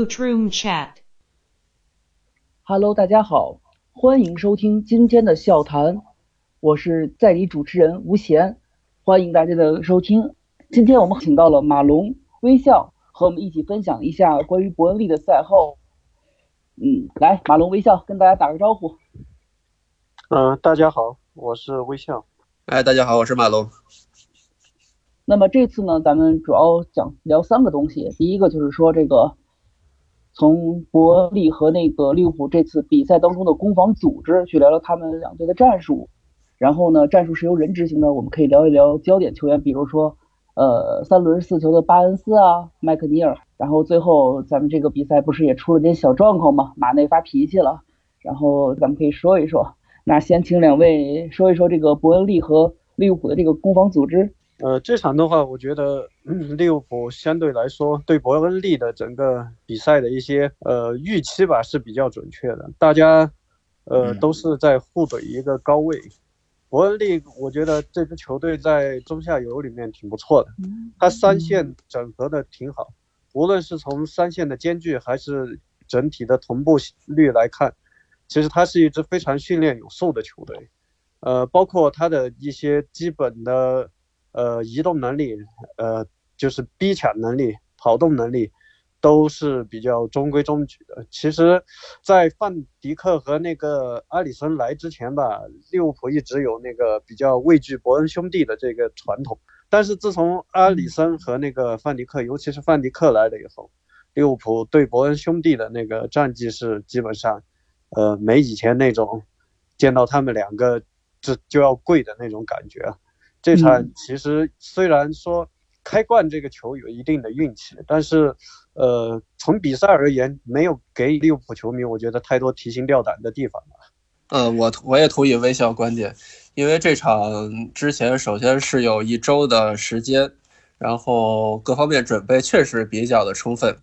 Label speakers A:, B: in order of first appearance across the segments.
A: Bootroom Chat。
B: Hello，大家好，欢迎收听今天的笑谈，我是在理主持人吴贤，欢迎大家的收听。今天我们请到了马龙、微笑，和我们一起分享一下关于伯恩利的赛后。嗯，来，马龙、微笑跟大家打个招呼。
C: 嗯、大家好，我是微笑。
D: 哎，大家好，我是马龙。
B: 那么这次呢，咱们主要讲聊三个东西。第一个就是说这个从伯恩利和那个利物浦这次比赛当中的攻防组织，去聊聊他们两队的战术。然后呢，战术是由人执行的，我们可以聊一聊焦点球员，比如说呃三轮四球的巴恩斯啊、麦克尼尔。然后最后咱们这个比赛不是也出了点小状况吗？马内发脾气了，然后咱们可以说一说。那先请两位说一说这个伯恩利和利物浦的这个攻防组织。
C: 呃，这场的话，我觉得、嗯、利物浦相对来说对伯恩利的整个比赛的一些呃预期吧是比较准确的，大家呃都是在互怼一个高位。伯恩利，我觉得这支球队在中下游里面挺不错的，他三线整合的挺好，无论是从三线的间距还是整体的同步率来看，其实他是一支非常训练有素的球队。呃，包括他的一些基本的呃移动能力，呃就是逼抢能力、跑动能力，都是比较中规中矩的。其实，在范迪克和那个阿里森来之前吧，利物浦一直有那个比较畏惧伯恩兄弟的这个传统。但是自从阿里森和那个范迪克，尤其是范迪克来了以后，利物浦对伯恩兄弟的那个战绩是基本上，呃，没以前那种见到他们两个。这就要跪的那种感觉啊！这场其实虽然说开冠这个球有一定的运气，但是呃，从比赛而言，没有给利物浦球迷我觉得太多提心吊胆的地方吧。
D: 嗯，我我也同意微笑观点，因为这场之前首先是有一周的时间，然后各方面准备确实比较的充分。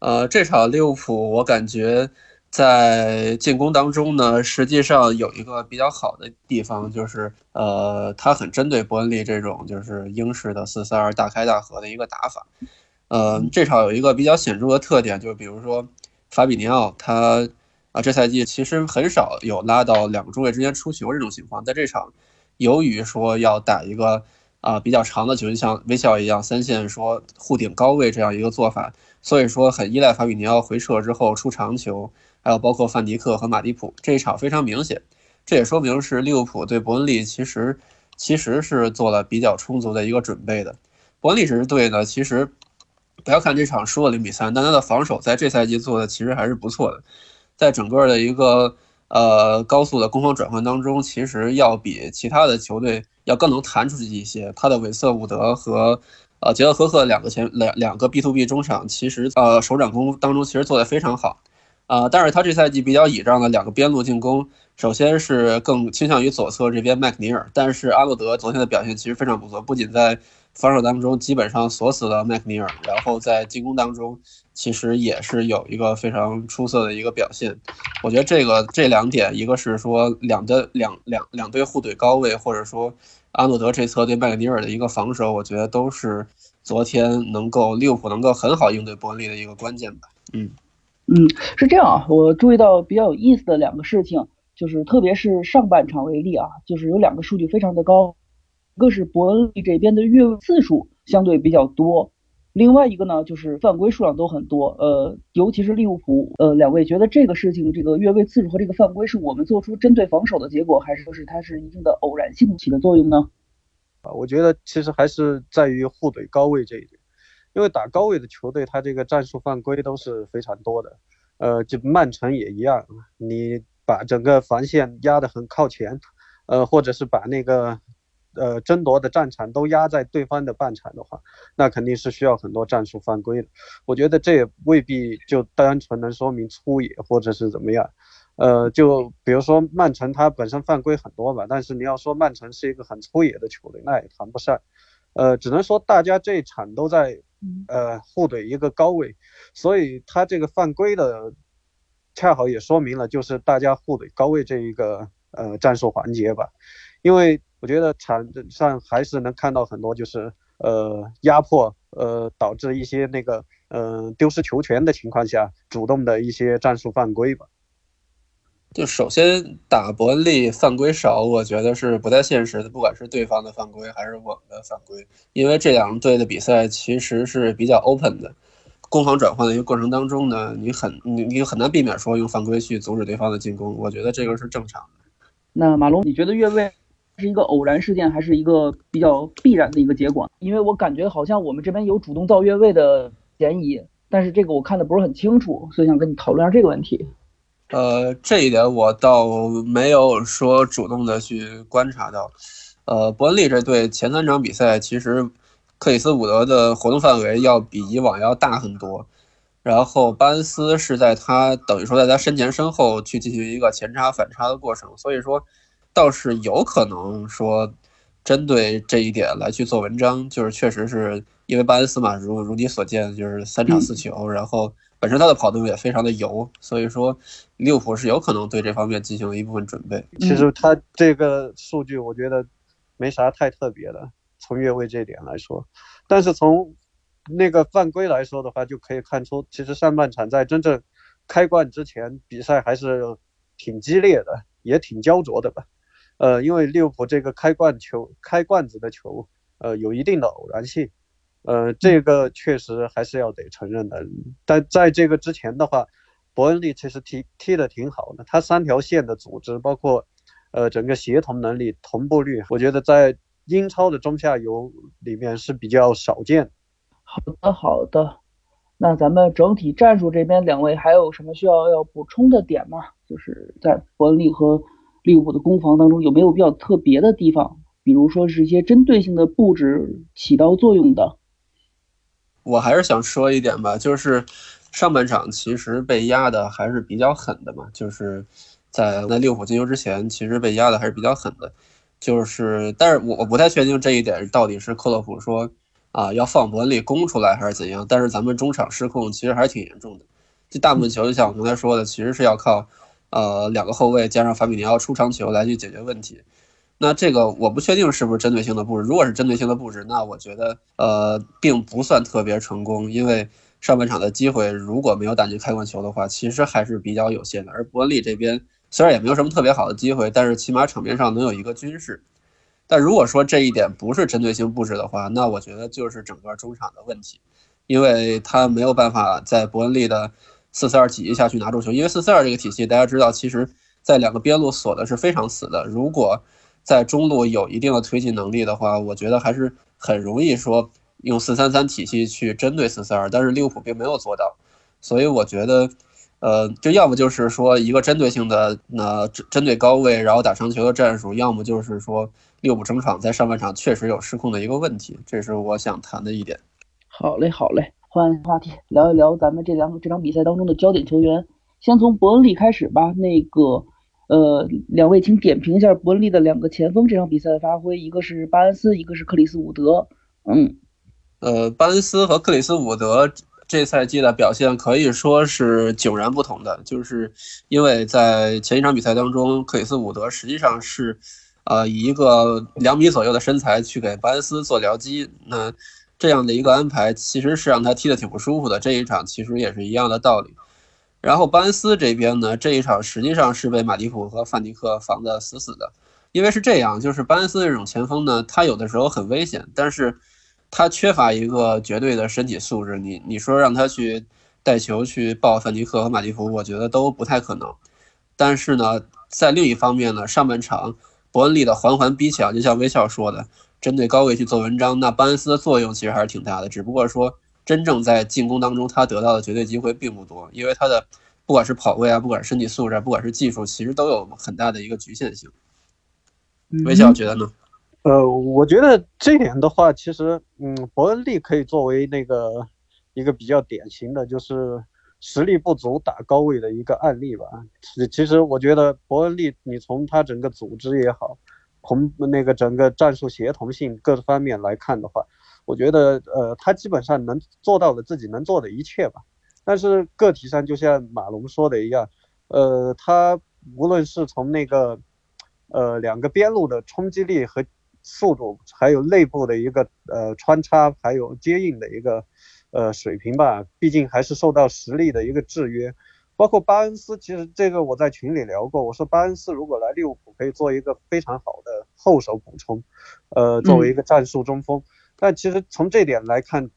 D: 呃，这场利物浦我感觉。在进攻当中呢，实际上有一个比较好的地方，就是呃，他很针对伯恩利这种就是英式的四三二大开大合的一个打法。呃，这场有一个比较显著的特点，就比如说法比尼奥，他啊这赛季其实很少有拉到两个中卫之间出球这种情况，在这场由于说要打一个啊比较长的球，就像微笑一样三线说互顶高位这样一个做法，所以说很依赖法比尼奥回撤之后出长球。还有包括范迪克和马蒂普这一场非常明显，这也说明是利物浦对伯恩利其实其实是做了比较充足的一个准备的。伯恩利这支队呢，其实不要看这场输了零比三，但他的防守在这赛季做的其实还是不错的，在整个的一个呃高速的攻防转换当中，其实要比其他的球队要更能弹出去一些。他的韦瑟伍德和呃杰德赫赫两个前两两个 B to B 中场，其实呃手掌攻当中其实做得非常好。啊、但是他这赛季比较倚仗的两个边路进攻，首先是更倾向于左侧这边麦克尼尔，但是阿诺德昨天的表现其实非常不错，不仅在防守当中基本上锁死了麦克尼尔，然后在进攻当中其实也是有一个非常出色的一个表现。我觉得这个这两点，一个是说两的两两两队互怼高位，或者说阿诺德这侧对麦克尼尔的一个防守，我觉得都是昨天能够利物浦能够很好应对伯恩利的一个关键吧。嗯。
B: 嗯，是这样啊，我注意到比较有意思的两个事情，就是特别是上半场为例啊，就是有两个数据非常的高，一个是伯恩利这边的越位次数相对比较多，另外一个呢就是犯规数量都很多，呃，尤其是利物浦，呃，两位觉得这个事情，这个越位次数和这个犯规是我们做出针对防守的结果，还是说是它是一定的偶然性起的作用呢？
C: 啊，我觉得其实还是在于互怼高位这一点。因为打高位的球队，他这个战术犯规都是非常多的，呃，就曼城也一样，你把整个防线压得很靠前，呃，或者是把那个呃争夺的战场都压在对方的半场的话，那肯定是需要很多战术犯规的。我觉得这也未必就单纯能说明粗野或者是怎么样，呃，就比如说曼城他本身犯规很多吧，但是你要说曼城是一个很粗野的球队，那也谈不上，呃，只能说大家这一场都在。呃，互怼一个高位，所以他这个犯规的，恰好也说明了就是大家互怼高位这一个呃战术环节吧。因为我觉得场上还是能看到很多就是呃压迫，呃导致一些那个嗯丢失球权的情况下，主动的一些战术犯规吧。
D: 就首先打伯恩利犯规少，我觉得是不太现实的，不管是对方的犯规还是我们的犯规，因为这两队的比赛其实是比较 open 的，攻防转换的一个过程当中呢，你很你你很难避免说用犯规去阻止对方的进攻，我觉得这个是正常的。
B: 那马龙，你觉得越位是一个偶然事件，还是一个比较必然的一个结果？因为我感觉好像我们这边有主动造越位的嫌疑，但是这个我看的不是很清楚，所以想跟你讨论下这个问题。
D: 呃，这一点我倒没有说主动的去观察到。呃，伯恩利这队前三场比赛，其实克里斯伍德的活动范围要比以往要大很多。然后巴恩斯是在他等于说在他身前身后去进行一个前插反插的过程，所以说倒是有可能说针对这一点来去做文章，就是确实是因为巴恩斯嘛，如如你所见，就是三场四球，然后。本身他的跑动也非常的油，所以说利物浦是有可能对这方面进行了一部分准备。
C: 其实他这个数据我觉得没啥太特别的，从越位这点来说，但是从那个犯规来说的话，就可以看出，其实上半场在真正开冠之前，比赛还是挺激烈的，也挺焦灼的吧。呃，因为利物浦这个开冠球、开罐子的球，呃，有一定的偶然性。呃，这个确实还是要得承认的，但在这个之前的话，伯恩利其实踢踢的挺好的，他三条线的组织，包括呃整个协同能力、同步率，我觉得在英超的中下游里面是比较少见。
B: 好的，好的，那咱们整体战术这边两位还有什么需要要补充的点吗？就是在伯恩利和利物浦的攻防当中有没有比较特别的地方？比如说是一些针对性的布置起到作用的。
D: 我还是想说一点吧，就是上半场其实被压的还是比较狠的嘛，就是在那六浦进球之前，其实被压的还是比较狠的，就是但是我我不太确定这一点到底是克洛普说啊要放伯恩利攻出来还是怎样，但是咱们中场失控其实还是挺严重的，这大部分球就像我刚才说的，其实是要靠呃两个后卫加上法比尼奥出长球来去解决问题。那这个我不确定是不是针对性的布置。如果是针对性的布置，那我觉得呃并不算特别成功，因为上半场的机会如果没有打进开关球的话，其实还是比较有限的。而伯恩利这边虽然也没有什么特别好的机会，但是起码场面上能有一个均势。但如果说这一点不是针对性布置的话，那我觉得就是整个中场的问题，因为他没有办法在伯恩利的四四二体系下去拿住球，因为四四二这个体系大家知道，其实在两个边路锁的是非常死的，如果在中路有一定的推进能力的话，我觉得还是很容易说用四三三体系去针对四四二，但是利物浦并没有做到，所以我觉得，呃，就要么就是说一个针对性的那针针对高位然后打长球的战术，要么就是说利物浦整场在上半场确实有失控的一个问题，这是我想谈的一点。
B: 好嘞，好嘞，换话题，聊一聊咱们这两这场比赛当中的焦点球员，先从伯恩利开始吧，那个。呃，两位请点评一下伯恩利的两个前锋这场比赛的发挥，一个是巴恩斯，一个是克里斯伍德。嗯，
D: 呃，巴恩斯和克里斯伍德这赛季的表现可以说是迥然不同的，就是因为在前一场比赛当中，克里斯伍德实际上是，呃，以一个两米左右的身材去给巴恩斯做僚机，那这样的一个安排其实是让他踢得挺不舒服的。这一场其实也是一样的道理。然后巴恩斯这边呢，这一场实际上是被马蒂普和范迪克防得死死的，因为是这样，就是巴恩斯这种前锋呢，他有的时候很危险，但是他缺乏一个绝对的身体素质。你你说让他去带球去抱范迪克和马蒂普，我觉得都不太可能。但是呢，在另一方面呢，上半场伯恩利的环环逼抢，就像微笑说的，针对高位去做文章，那巴恩斯的作用其实还是挺大的，只不过说。真正在进攻当中，他得到的绝对机会并不多，因为他的不管是跑位啊，不管是身体素质，不管是技术，其实都有很大的一个局限性。微笑觉得呢？
C: 呃，我觉得这点的话，其实，嗯，伯恩利可以作为那个一个比较典型的，就是实力不足打高位的一个案例吧。其实，我觉得伯恩利，你从他整个组织也好，从那个整个战术协同性各方面来看的话。我觉得，呃，他基本上能做到了自己能做的一切吧。但是个体上，就像马龙说的一样，呃，他无论是从那个，呃，两个边路的冲击力和速度，还有内部的一个呃穿插，还有接应的一个呃水平吧，毕竟还是受到实力的一个制约。包括巴恩斯，其实这个我在群里聊过，我说巴恩斯如果来利物浦可以做一个非常好的后手补充，呃，作为一个战术中锋。但其实从这点来看，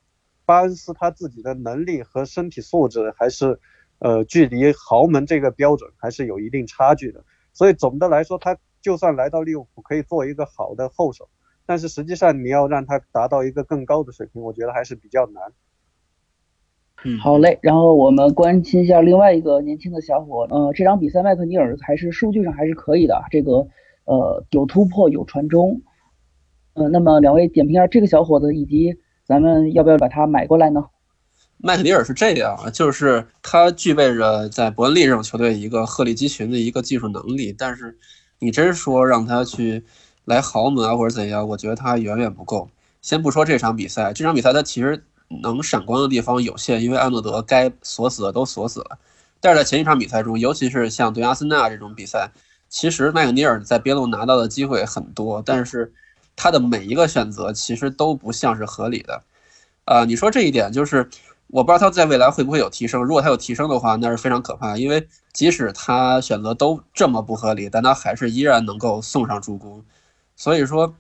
C: 巴恩斯他自己的能力和身体素质还是，呃，距离豪门这个标准还是有一定差距的。所以总的来说，他就算来到利物浦可以做一个好的后手，但是实际上你要让他达到一个更高的水平，我觉得还是比较难。
B: 好嘞，然后我们关心一下另外一个年轻的小伙，呃，这场比赛麦克尼尔还是数据上还是可以的，这个呃有突破有传中，呃，那么两位点评一下这个小伙子，以及咱们要不要把他买过来呢？
D: 麦克尼尔是这样啊，就是他具备着在伯恩利这种球队一个鹤立鸡群的一个技术能力，但是你真说让他去来豪门啊或者怎样，我觉得他远远不够。先不说这场比赛，这场比赛他其实。能闪光的地方有限，因为安诺德该锁死的都锁死了。但是在前一场比赛中，尤其是像对阿森纳这种比赛，其实麦克尼尔在边路拿到的机会很多，但是他的每一个选择其实都不像是合理的。啊，你说这一点就是我不知道他在未来会不会有提升。如果他有提升的话，那是非常可怕，因为即使他选择都这么不合理，但他还是依然能够送上助攻。所以说。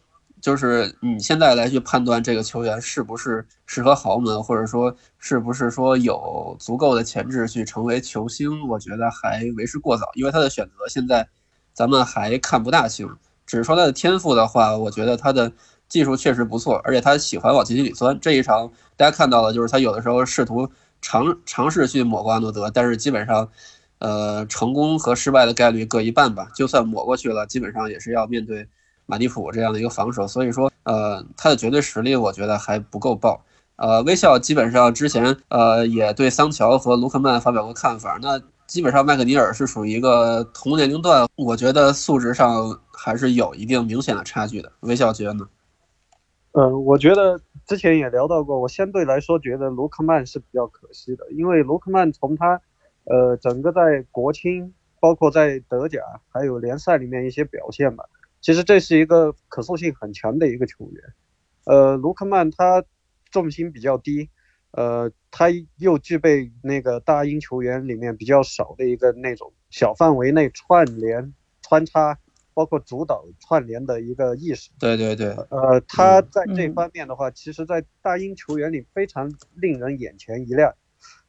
D: 就是你现在来去判断这个球员是不是适合豪门，或者说是不是说有足够的潜质去成为球星，我觉得还为时过早，因为他的选择现在咱们还看不大清。只是说他的天赋的话，我觉得他的技术确实不错，而且他喜欢往禁区里钻。这一场大家看到了，就是他有的时候试图尝尝试去抹过阿诺德，但是基本上，呃，成功和失败的概率各一半吧。就算抹过去了，基本上也是要面对。马蒂普这样的一个防守，所以说，呃，他的绝对实力我觉得还不够爆。呃，微笑基本上之前呃也对桑乔和卢克曼发表过看法，那基本上麦克尼尔是属于一个同年龄段，我觉得素质上还是有一定明显的差距的。韦小觉得呢？
C: 嗯，我觉得之前也聊到过，我相对来说觉得卢克曼是比较可惜的，因为卢克曼从他呃整个在国青，包括在德甲还有联赛里面一些表现吧。其实这是一个可塑性很强的一个球员，呃，卢克曼他重心比较低，呃，他又具备那个大英球员里面比较少的一个那种小范围内串联、穿插，包括主导串联的一个意识。
D: 对对对。
C: 呃，他在这方面的话，其实，在大英球员里非常令人眼前一亮，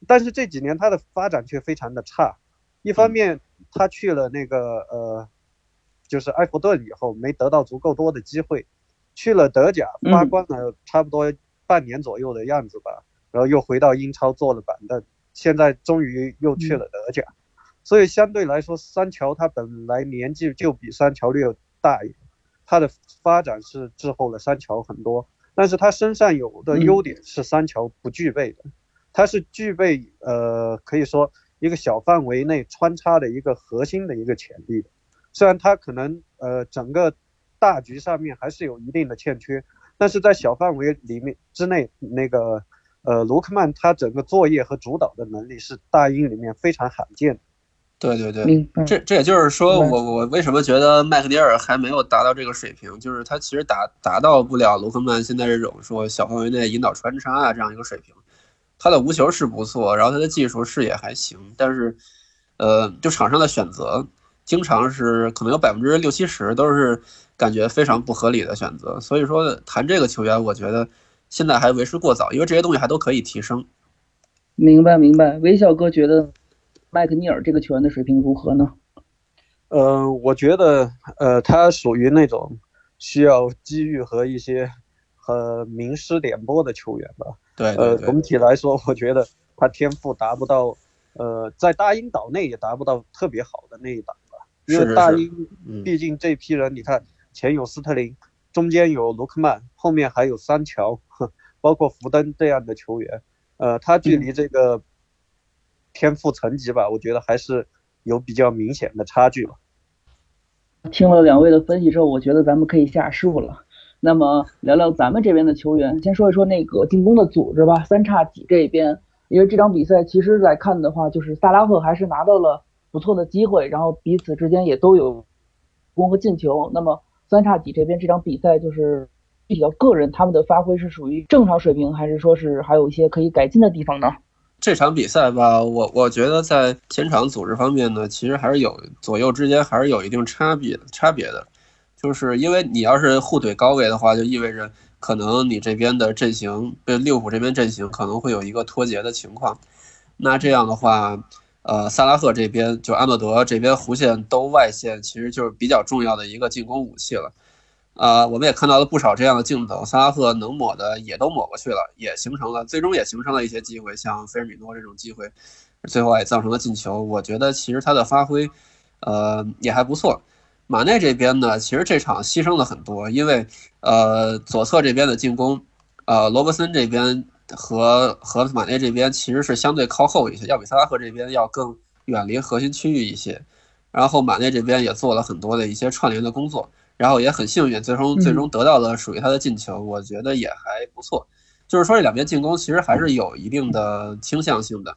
C: 但是这几年他的发展却非常的差。一方面，他去了那个呃。就是埃弗顿以后没得到足够多的机会，去了德甲发光了差不多半年左右的样子吧，然后又回到英超坐了板凳，现在终于又去了德甲，所以相对来说，三桥他本来年纪就比三桥略大一点，他的发展是滞后了三桥很多，但是他身上有的优点是三桥不具备的，他是具备呃可以说一个小范围内穿插的一个核心的一个潜力的。虽然他可能呃整个大局上面还是有一定的欠缺，但是在小范围里面之内，那个呃卢克曼他整个作业和主导的能力是大英里面非常罕见的。
D: 对对对，这这也就是说我我为什么觉得麦克迪尔还没有达到这个水平，就是他其实达达到不了罗克曼现在这种说小范围内引导穿插啊这样一个水平。他的无球是不错，然后他的技术视野还行，但是呃就场上的选择。经常是可能有百分之六七十都是感觉非常不合理的选择，所以说谈这个球员，我觉得现在还为时过早，因为这些东西还都可以提升。
B: 明白明白，微笑哥觉得麦克尼尔这个球员的水平如何呢？
C: 呃，我觉得呃他属于那种需要机遇和一些呃名师点拨的球员吧。
D: 对，
C: 呃，总体来说，我觉得他天赋达不到，呃，在大英岛内也达不到特别好的那一档吧。因为大英，毕竟这批人，你看前有斯特林，中间有卢克曼，后面还有三乔，包括福登这样的球员，呃，他距离这个天赋层级吧，我觉得还是有比较明显的差距吧。
B: 听了两位的分析之后，我觉得咱们可以下树了。那么聊聊咱们这边的球员，先说一说那个进攻的组织吧。三叉戟这边，因为这场比赛其实来看的话，就是萨拉赫还是拿到了。不错的机会，然后彼此之间也都有攻和进球。那么三叉戟这边这场比赛就是体到个人他们的发挥是属于正常水平，还是说是还有一些可以改进的地方呢？
D: 这场比赛吧，我我觉得在前场组织方面呢，其实还是有左右之间还是有一定差别差别的，就是因为你要是互怼高位的话，就意味着可能你这边的阵型，对利物浦这边阵型可能会有一个脱节的情况。那这样的话，呃，萨拉赫这边就阿诺德这边弧线兜外线，其实就是比较重要的一个进攻武器了。啊，我们也看到了不少这样的镜头，萨拉赫能抹的也都抹过去了，也形成了，最终也形成了一些机会，像菲尔米诺这种机会，最后也造成了进球。我觉得其实他的发挥，呃，也还不错。马内这边呢，其实这场牺牲了很多，因为呃，左侧这边的进攻，呃，罗伯森这边和和马内这边其实是相对靠后一些，要比萨拉赫这边要更远离核心区域一些。然后马内这边也做了很多的一些串联的工作。然后也很幸运，最终最终得到了属于他的进球，我觉得也还不错。就是说这两边进攻其实还是有一定的倾向性的。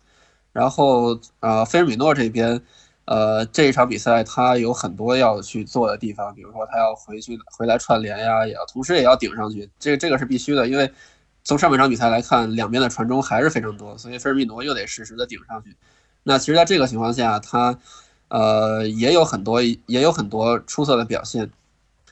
D: 然后呃，菲尔米诺这边，呃，这一场比赛他有很多要去做的地方，比如说他要回去回来串联呀，也要同时也要顶上去，这这个是必须的，因为从上半场比赛来看，两边的传中还是非常多，所以菲尔米诺又得实时的顶上去。那其实在这个情况下，他呃也有很多也有很多出色的表现。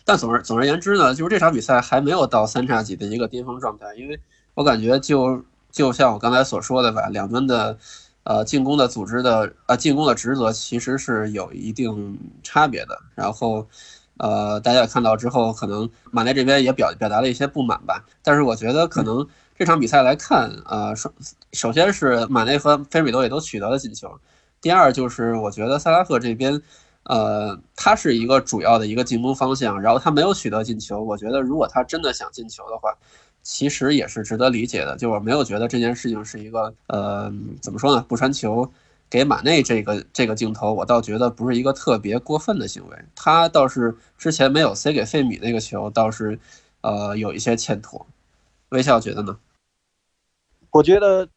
D: 但总而总而言之呢，就是这场比赛还没有到三叉戟的一个巅峰状态，因为我感觉就就像我刚才所说的吧，两端的，呃，进攻的组织的呃进攻的职责其实是有一定差别的。然后，呃，大家也看到之后，可能马内这边也表表达了一些不满吧。但是我觉得可能这场比赛来看，呃，首首先是马内和菲尔米诺也都取得了进球，第二就是我觉得萨拉赫这边。呃，他是一个主要的一个进攻方向，然后他没有取得进球。我觉得如果他真的想进球的话，其实也是值得理解的。就我没有觉得这件事情是一个呃，怎么说呢？不传球给马内这个这个镜头，我倒觉得不是一个特别过分的行为。他倒是之前没有塞给费米那个球，倒是呃有一些欠妥。微笑觉得呢？
C: 我觉得。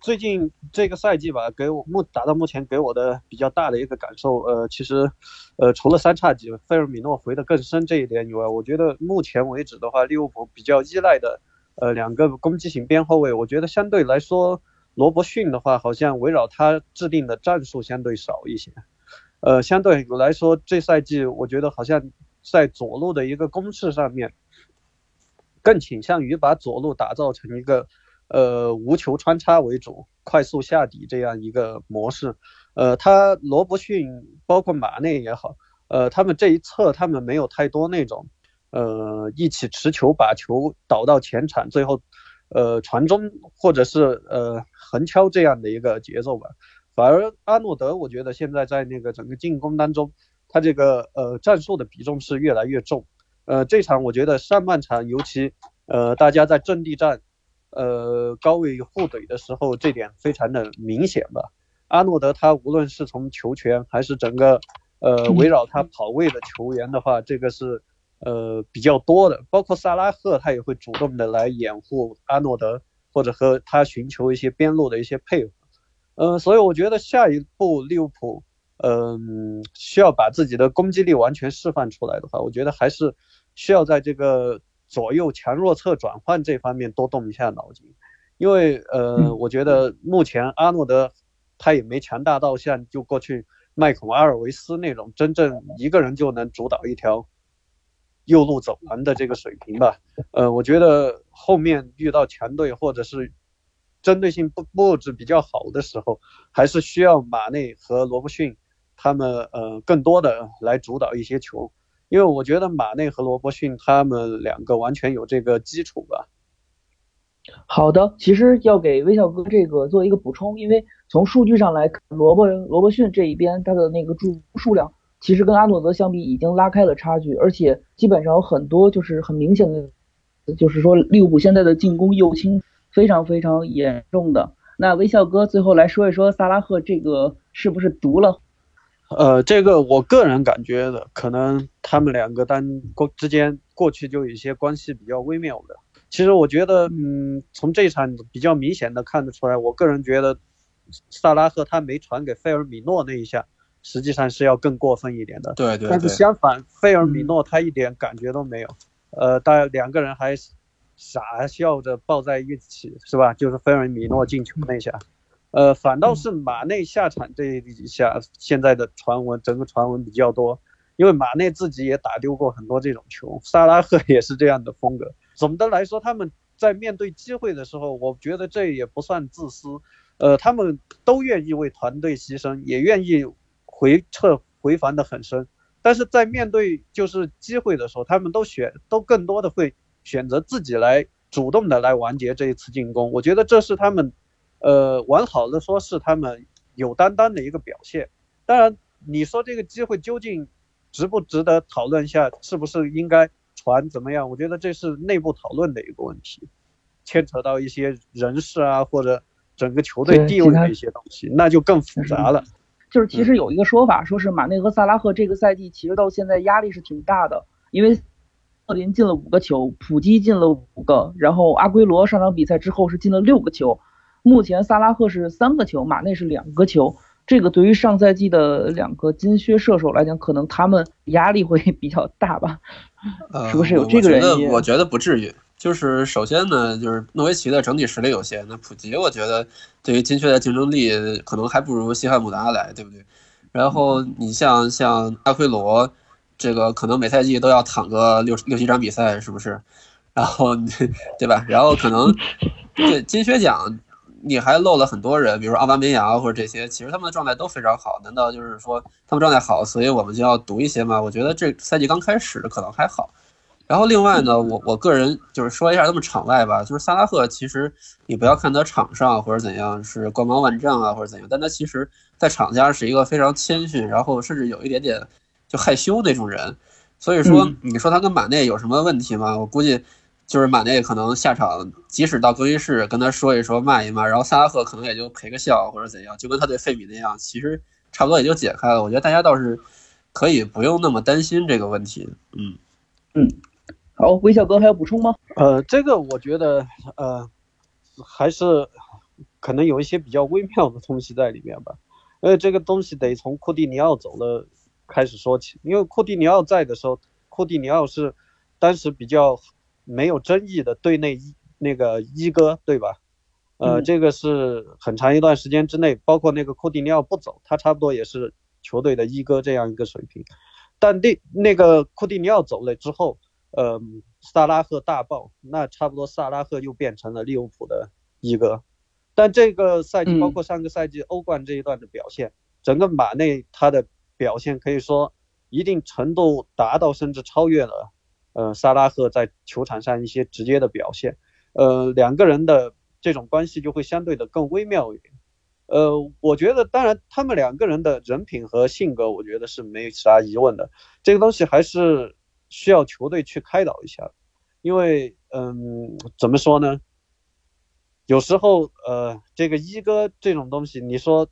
C: 最近这个赛季吧，给我目达到目前给我的比较大的一个感受，呃，其实，呃，除了三叉戟费尔米诺回的更深这一点以外，我觉得目前为止的话，利物浦比较依赖的，呃，两个攻击型边后卫，我觉得相对来说，罗伯逊的话，好像围绕他制定的战术相对少一些，呃，相对来说，这赛季我觉得好像在左路的一个攻势上面，更倾向于把左路打造成一个。呃，无球穿插为主，快速下底这样一个模式。呃，他罗伯逊包括马内也好，呃，他们这一侧他们没有太多那种，呃，一起持球把球导到前场，最后，呃，传中或者是呃横敲这样的一个节奏吧。反而阿诺德，我觉得现在在那个整个进攻当中，他这个呃战术的比重是越来越重。呃，这场我觉得上半场尤其，呃，大家在阵地战。呃，高位互怼的时候，这点非常的明显吧。阿诺德他无论是从球权还是整个呃围绕他跑位的球员的话，这个是呃比较多的。包括萨拉赫他也会主动的来掩护阿诺德，或者和他寻求一些边路的一些配合。嗯，所以我觉得下一步利物浦嗯需要把自己的攻击力完全释放出来的话，我觉得还是需要在这个。左右强弱侧转换这方面多动一下脑筋，因为呃，我觉得目前阿诺德他也没强大到像就过去麦孔阿尔维斯那种真正一个人就能主导一条右路走廊的这个水平吧。呃，我觉得后面遇到强队或者是针对性布布置比较好的时候，还是需要马内和罗伯逊他们呃更多的来主导一些球。因为我觉得马内和罗伯逊他们两个完全有这个基础吧。
B: 好的，其实要给微笑哥这个做一个补充，因为从数据上来看，罗伯罗伯逊这一边他的那个助数量，其实跟阿诺德相比已经拉开了差距，而且基本上有很多就是很明显的，就是说利物浦现在的进攻右倾非常非常严重的。那微笑哥最后来说一说萨拉赫这个是不是毒了？
C: 呃，这个我个人感觉的，可能他们两个单过之间过去就有一些关系比较微妙的。其实我觉得，嗯，从这场比较明显的看得出来，我个人觉得萨拉赫他没传给费尔米诺那一下，实际上是要更过分一点的。
D: 对对。
C: 但是相反，费尔米诺他一点感觉都没有。呃，大两个人还傻笑着抱在一起，是吧？就是费尔米诺进球那一下，呃，反倒是马内下场这一下，现在的传闻，整个传闻比较多，因为马内自己也打丢过很多这种球，萨拉赫也是这样的风格。总的来说，他们在面对机会的时候，我觉得这也不算自私，呃，他们都愿意为团队牺牲，也愿意回撤回防的很深。但是在面对就是机会的时候，他们都选都更多的会选择自己来主动的来完结这一次进攻。我觉得这是他们，呃，往好的说是他们有担当的一个表现。当然，你说这个机会究竟值不值得讨论一下，是不是应该传怎么样？我觉得这是内部讨论的一个问题，牵扯到一些人事啊或者整个球队地位的一些东西，那就更复杂了。
B: 就是其实有一个说法，说是马内和萨拉赫这个赛季其实到现在压力是挺大的，因为特林进了五个球，普基进了五个，然后阿圭罗上场比赛之后是进了六个球，目前萨拉赫是三个球，马内是两个球，这个对于上赛季的两个金靴射手来讲，可能他们压力会比较大吧？呃是不是有这个原
D: 因？我觉得不至于。就是首先呢，就是诺维奇的整体实力有限，那普吉我觉得对于金靴的竞争力可能还不如西汉姆达来，对不对？然后你像像阿奎罗，这个可能每赛季都要躺个六六七场比赛，是不是？然后对吧？然后可能 对金靴奖你还漏了很多人，比如说奥巴梅扬或者这些，其实他们的状态都非常好。难道就是说他们状态好，所以我们就要赌一些吗？我觉得这赛季刚开始可能还好。然后另外呢，我我个人就是说一下他们场外吧，就是萨拉赫，其实你不要看他场上或者怎样是光芒万丈啊或者怎样，但他其实在场下是一个非常谦逊，然后甚至有一点点就害羞那种人。所以说，你说他跟马内有什么问题吗？我估计就是马内可能下场，即使到更衣室跟他说一说骂一骂，然后萨拉赫可能也就赔个笑或者怎样，就跟他对费米那样，其实差不多也就解开了。我觉得大家倒是可以不用那么担心这个问题。嗯
B: 嗯。好，微笑哥还要补充吗？
C: 呃，这个我觉得，呃，还是可能有一些比较微妙的东西在里面吧。因为，这个东西得从库蒂尼奥走了开始说起，因为库蒂尼奥在的时候，库蒂尼奥是当时比较没有争议的队内一那个一哥，对吧？呃，这个是很长一段时间之内，包括那个库蒂尼奥不走，他差不多也是球队的一哥这样一个水平。但那那个库蒂尼奥走了之后，呃，萨拉赫大爆，那差不多萨拉赫又变成了利物浦的一哥。但这个赛季，包括上个赛季欧冠这一段的表现，整个马内他的表现可以说一定程度达到甚至超越了，呃，萨拉赫在球场上一些直接的表现。呃，两个人的这种关系就会相对的更微妙一点。呃，我觉得当然他们两个人的人品和性格，我觉得是没啥疑问的。这个东西还是。需要球队去开导一下，因为，嗯，怎么说呢？有时候，呃，这个一哥这种东西，你说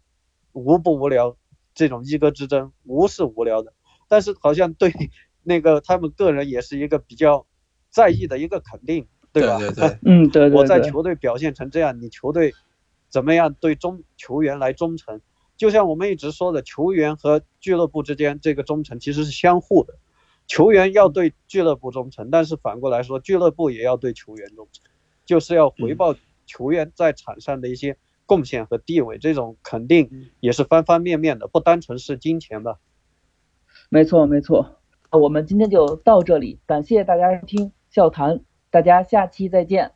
C: 无不无聊？这种一哥之争，无是无聊的，但是好像对那个他们个人也是一个比较在意的一个肯定，对吧？
D: 对对，
B: 嗯，对对。
C: 我在球队表现成这样，你球队怎么样对忠球员来忠诚？就像我们一直说的，球员和俱乐部之间这个忠诚其实是相互的。球员要对俱乐部忠诚，但是反过来说，俱乐部也要对球员忠诚，就是要回报球员在场上的一些贡献和地位，这种肯定也是方方面面的，不单纯是金钱吧。
B: 没错，没错。我们今天就到这里，感谢大家收听笑谈，大家下期再见。